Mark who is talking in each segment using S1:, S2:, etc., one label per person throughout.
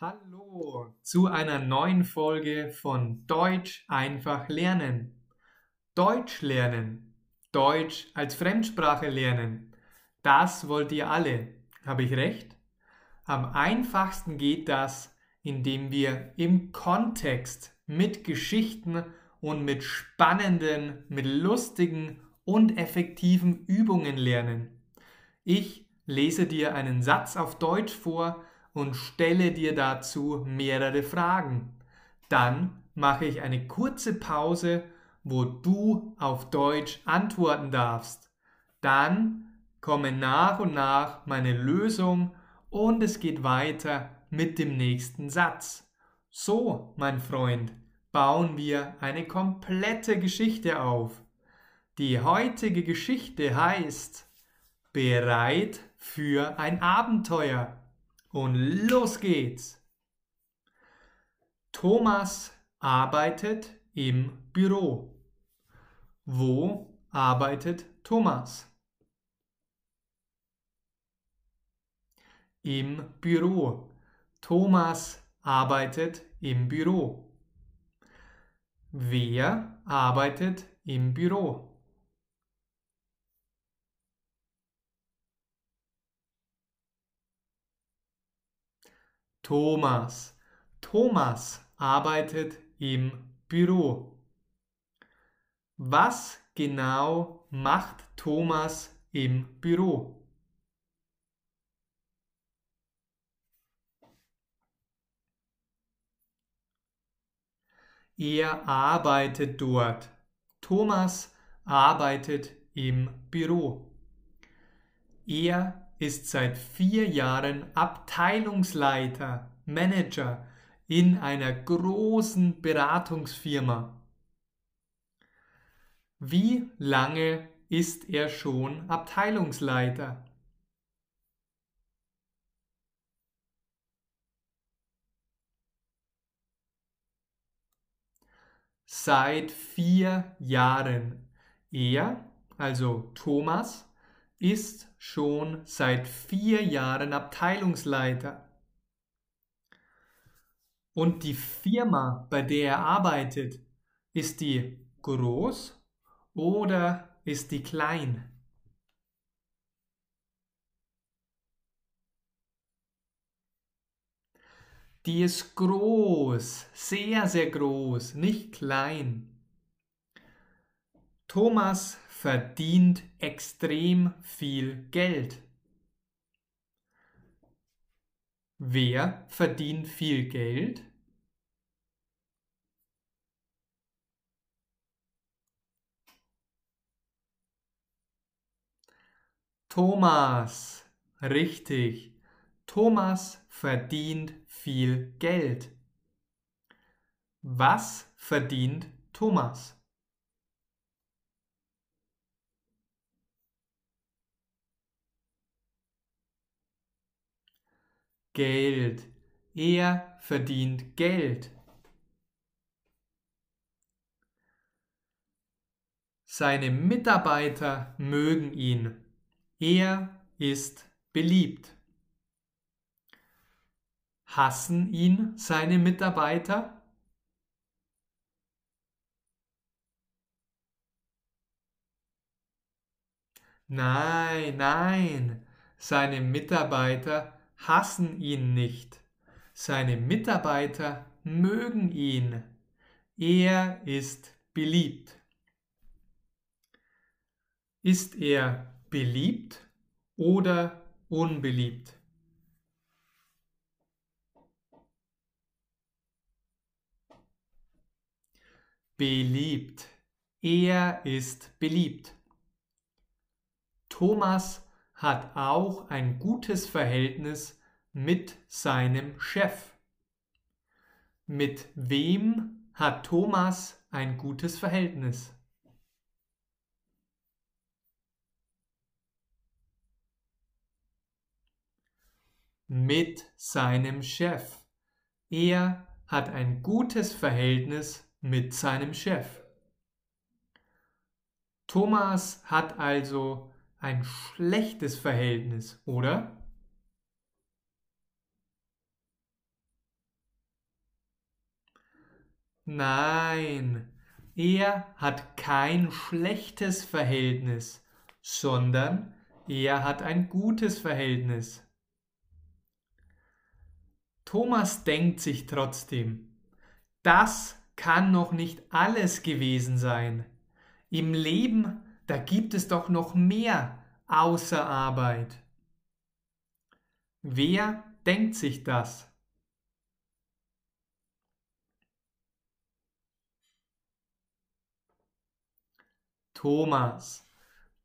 S1: Hallo zu einer neuen Folge von Deutsch einfach lernen. Deutsch lernen, Deutsch als Fremdsprache lernen, das wollt ihr alle. Habe ich recht? Am einfachsten geht das, indem wir im Kontext mit Geschichten und mit spannenden, mit lustigen und effektiven Übungen lernen. Ich lese dir einen Satz auf Deutsch vor und stelle dir dazu mehrere Fragen. Dann mache ich eine kurze Pause, wo du auf Deutsch antworten darfst. Dann komme nach und nach meine Lösung und es geht weiter mit dem nächsten Satz. So, mein Freund, bauen wir eine komplette Geschichte auf. Die heutige Geschichte heißt Bereit für ein Abenteuer. Und los geht's. Thomas arbeitet im Büro. Wo arbeitet Thomas? Im Büro. Thomas arbeitet im Büro. Wer arbeitet im Büro? Thomas. Thomas arbeitet im Büro. Was genau macht Thomas im Büro? Er arbeitet dort. Thomas arbeitet im Büro. Er ist seit vier Jahren Abteilungsleiter, Manager in einer großen Beratungsfirma. Wie lange ist er schon Abteilungsleiter? Seit vier Jahren. Er, also Thomas, ist schon seit vier Jahren Abteilungsleiter. Und die Firma, bei der er arbeitet, ist die groß oder ist die klein? Die ist groß, sehr, sehr groß, nicht klein. Thomas verdient extrem viel Geld. Wer verdient viel Geld? Thomas, richtig. Thomas verdient viel Geld. Was verdient Thomas? Geld. Er verdient Geld. Seine Mitarbeiter mögen ihn. Er ist beliebt. Hassen ihn seine Mitarbeiter? Nein, nein, seine Mitarbeiter hassen ihn nicht. Seine Mitarbeiter mögen ihn. Er ist beliebt. Ist er beliebt oder unbeliebt? Beliebt. Er ist beliebt. Thomas hat auch ein gutes Verhältnis mit seinem Chef. Mit wem hat Thomas ein gutes Verhältnis? Mit seinem Chef. Er hat ein gutes Verhältnis mit seinem Chef. Thomas hat also ein schlechtes Verhältnis, oder? Nein, er hat kein schlechtes Verhältnis, sondern er hat ein gutes Verhältnis. Thomas denkt sich trotzdem, das kann noch nicht alles gewesen sein. Im Leben, da gibt es doch noch mehr außer Arbeit. Wer denkt sich das? Thomas.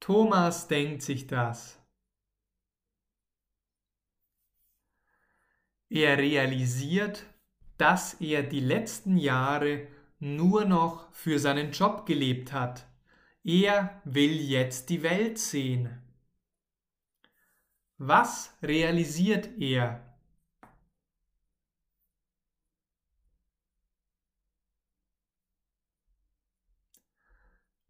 S1: Thomas denkt sich das. Er realisiert, dass er die letzten Jahre nur noch für seinen Job gelebt hat. Er will jetzt die Welt sehen. Was realisiert er?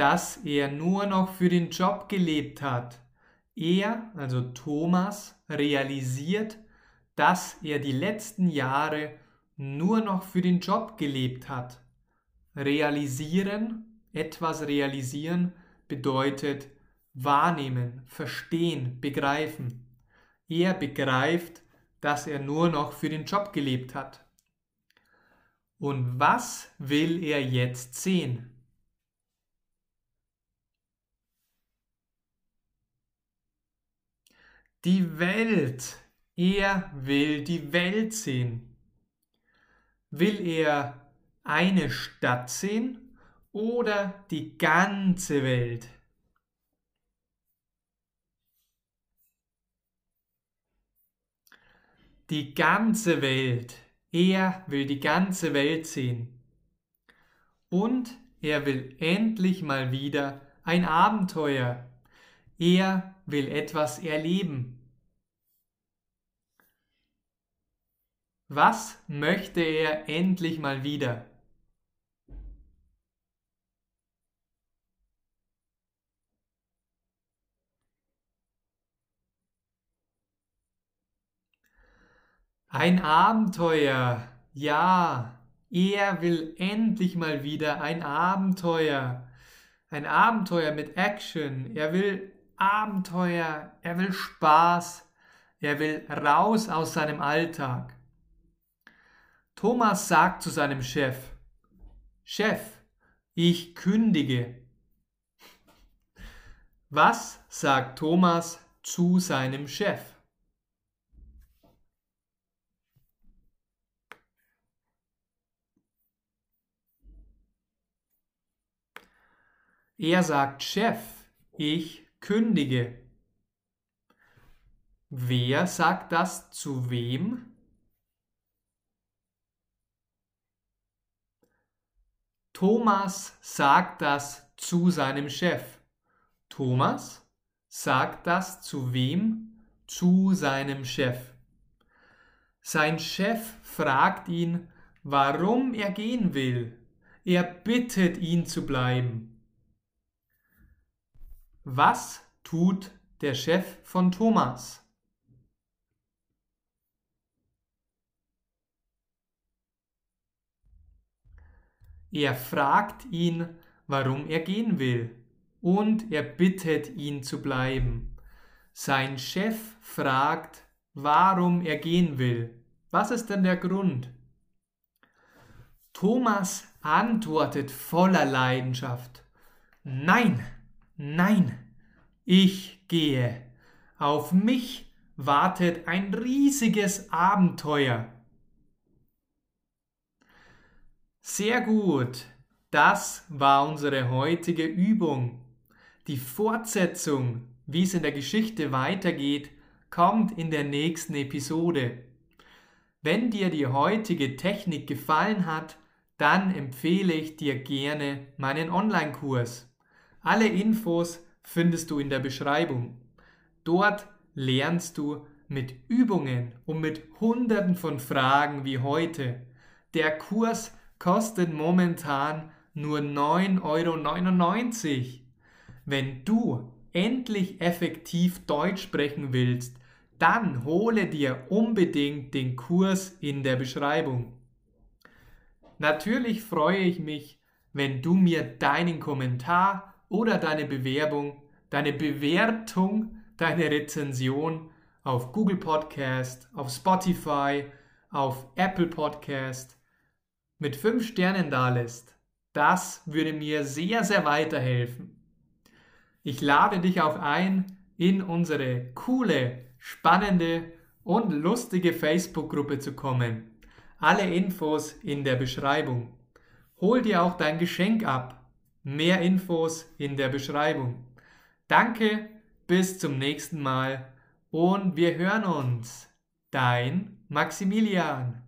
S1: dass er nur noch für den Job gelebt hat. Er, also Thomas, realisiert, dass er die letzten Jahre nur noch für den Job gelebt hat. Realisieren, etwas realisieren, bedeutet wahrnehmen, verstehen, begreifen. Er begreift, dass er nur noch für den Job gelebt hat. Und was will er jetzt sehen? Die Welt. Er will die Welt sehen. Will er eine Stadt sehen oder die ganze Welt? Die ganze Welt. Er will die ganze Welt sehen. Und er will endlich mal wieder ein Abenteuer. Er will etwas erleben. Was möchte er endlich mal wieder? Ein Abenteuer. Ja, er will endlich mal wieder ein Abenteuer. Ein Abenteuer mit Action. Er will Abenteuer, er will Spaß, er will raus aus seinem Alltag. Thomas sagt zu seinem Chef, Chef, ich kündige. Was sagt Thomas zu seinem Chef? Er sagt, Chef, ich kündige. Wer sagt das zu wem? Thomas sagt das zu seinem Chef. Thomas sagt das zu wem? Zu seinem Chef. Sein Chef fragt ihn, warum er gehen will. Er bittet ihn zu bleiben. Was tut der Chef von Thomas? Er fragt ihn, warum er gehen will, und er bittet ihn zu bleiben. Sein Chef fragt, warum er gehen will. Was ist denn der Grund? Thomas antwortet voller Leidenschaft. Nein, Nein, ich gehe. Auf mich wartet ein riesiges Abenteuer. Sehr gut, das war unsere heutige Übung. Die Fortsetzung, wie es in der Geschichte weitergeht, kommt in der nächsten Episode. Wenn dir die heutige Technik gefallen hat, dann empfehle ich dir gerne meinen Online-Kurs. Alle Infos findest du in der Beschreibung. Dort lernst du mit Übungen und mit Hunderten von Fragen wie heute. Der Kurs kostet momentan nur 9,99 Euro. Wenn du endlich effektiv Deutsch sprechen willst, dann hole dir unbedingt den Kurs in der Beschreibung. Natürlich freue ich mich, wenn du mir deinen Kommentar oder deine Bewerbung, deine Bewertung, deine Rezension auf Google Podcast, auf Spotify, auf Apple Podcast mit 5 Sternen dalässt. Das würde mir sehr, sehr weiterhelfen. Ich lade dich auch ein, in unsere coole, spannende und lustige Facebook-Gruppe zu kommen. Alle Infos in der Beschreibung. Hol dir auch dein Geschenk ab. Mehr Infos in der Beschreibung. Danke, bis zum nächsten Mal und wir hören uns. Dein Maximilian.